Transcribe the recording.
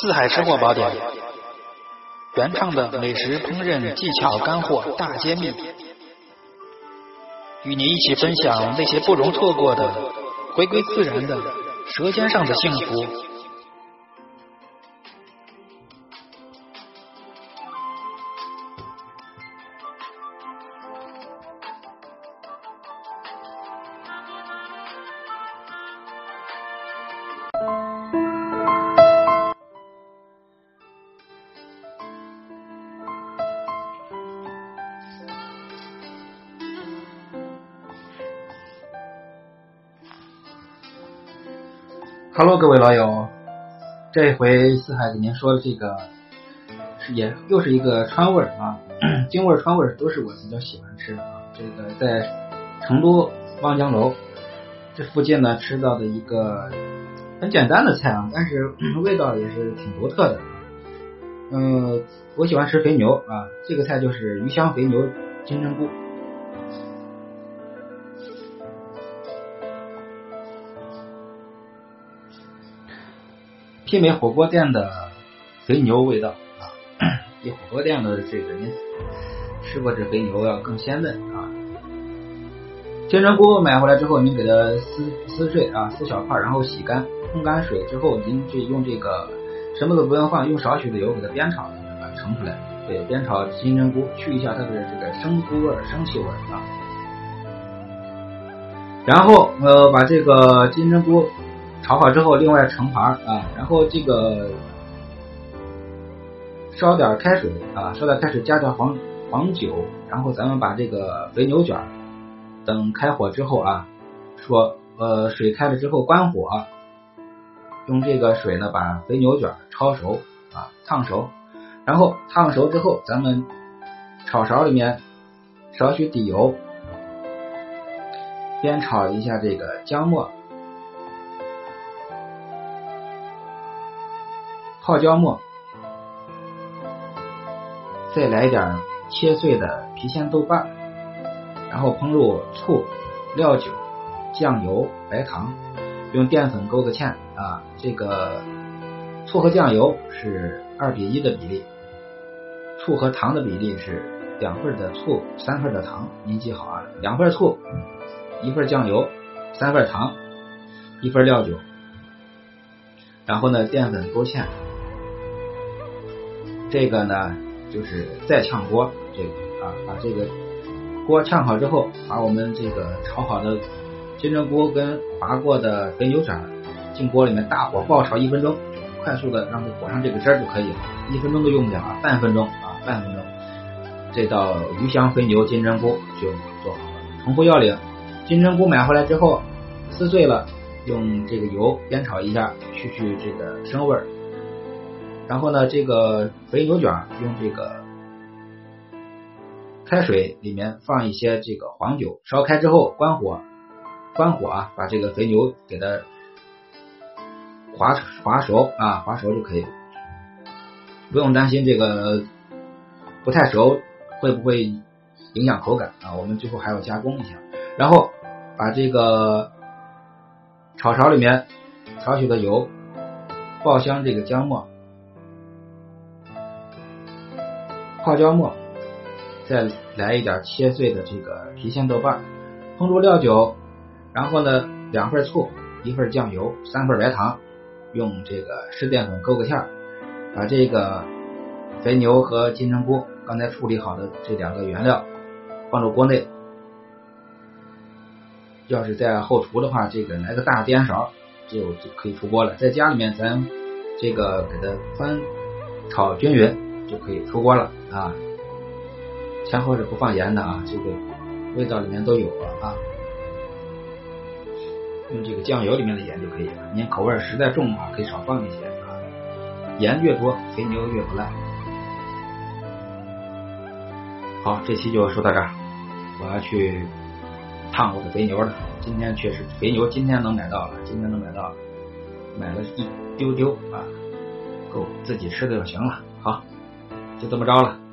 四海吃货宝典，原创的美食烹饪技巧干货大揭秘，与你一起分享那些不容错过的、回归自然的舌尖上的幸福。Hello，各位老友，这回四海给您说的这个是也又是一个川味儿啊，京味儿、川味儿都是我比较喜欢吃的啊。这个在成都望江楼这附近呢吃到的一个很简单的菜啊，但是 味道也是挺独特的。嗯，我喜欢吃肥牛啊，这个菜就是鱼香肥牛金针菇。媲美火锅店的肥牛味道啊，比火锅店的这个您吃过这肥牛要更鲜嫩啊。金针菇买回来之后，您给它撕撕碎啊，撕小块，然后洗干，控干水之后，您就用这个什么都不用放，用少许的油给它煸炒，把它盛出来。对，煸炒金针菇，去一下它的这个生菇味、生气味啊。然后呃，把这个金针菇。炒好之后，另外盛盘啊，然后这个烧点开水啊，烧点开水，加点黄黄酒，然后咱们把这个肥牛卷等开火之后啊，说呃水开了之后关火，用这个水呢把肥牛卷焯熟啊烫熟，然后烫熟之后，咱们炒勺里面少许底油，煸炒一下这个姜末。泡椒末，再来点切碎的郫县豆瓣，然后烹入醋、料酒、酱油、白糖，用淀粉勾个芡啊。这个醋和酱油是二比一的比例，醋和糖的比例是两份的醋，三份的糖。您记好啊，两份醋，一份酱油，三份糖，一份料酒，然后呢，淀粉勾芡。这个呢，就是再炝锅，这个啊，把这个锅炝好之后，把我们这个炒好的金针菇跟划过的肥牛卷进锅里面，大火爆炒一分钟，快速的让它裹上这个汁儿就可以了，一分钟都用不了啊，半分钟啊，半分钟，这道鱼香肥牛金针菇就做好了。重复要领：金针菇买回来之后撕碎了，用这个油煸炒一下，去去这个生味儿。然后呢，这个肥牛卷用这个开水里面放一些这个黄酒，烧开之后关火，关火啊，把这个肥牛给它划划熟啊，划熟就可以，不用担心这个不太熟会不会影响口感啊。我们最后还要加工一下，然后把这个炒勺里面少许的油爆香这个姜末。泡椒末，再来一点切碎的这个郫县豆瓣，烹入料酒，然后呢两份醋，一份酱油，三份白糖，用这个湿淀粉勾个芡，把这个肥牛和金针菇刚才处理好的这两个原料放入锅内，要是在后厨的话，这个来个大颠勺就就可以出锅了。在家里面咱这个给它翻炒均匀。就可以出锅了啊！前后是不放盐的啊，这个味道里面都有了啊。用这个酱油里面的盐就可以了。您口味实在重的话，可以少放一些啊。盐越多，肥牛越不烂。好，这期就说到这儿，我要去烫我的肥牛了。今天确实肥牛今天能买到了，今天能买到，买了一丢丢啊，够自己吃的就行了。好。就这么着了。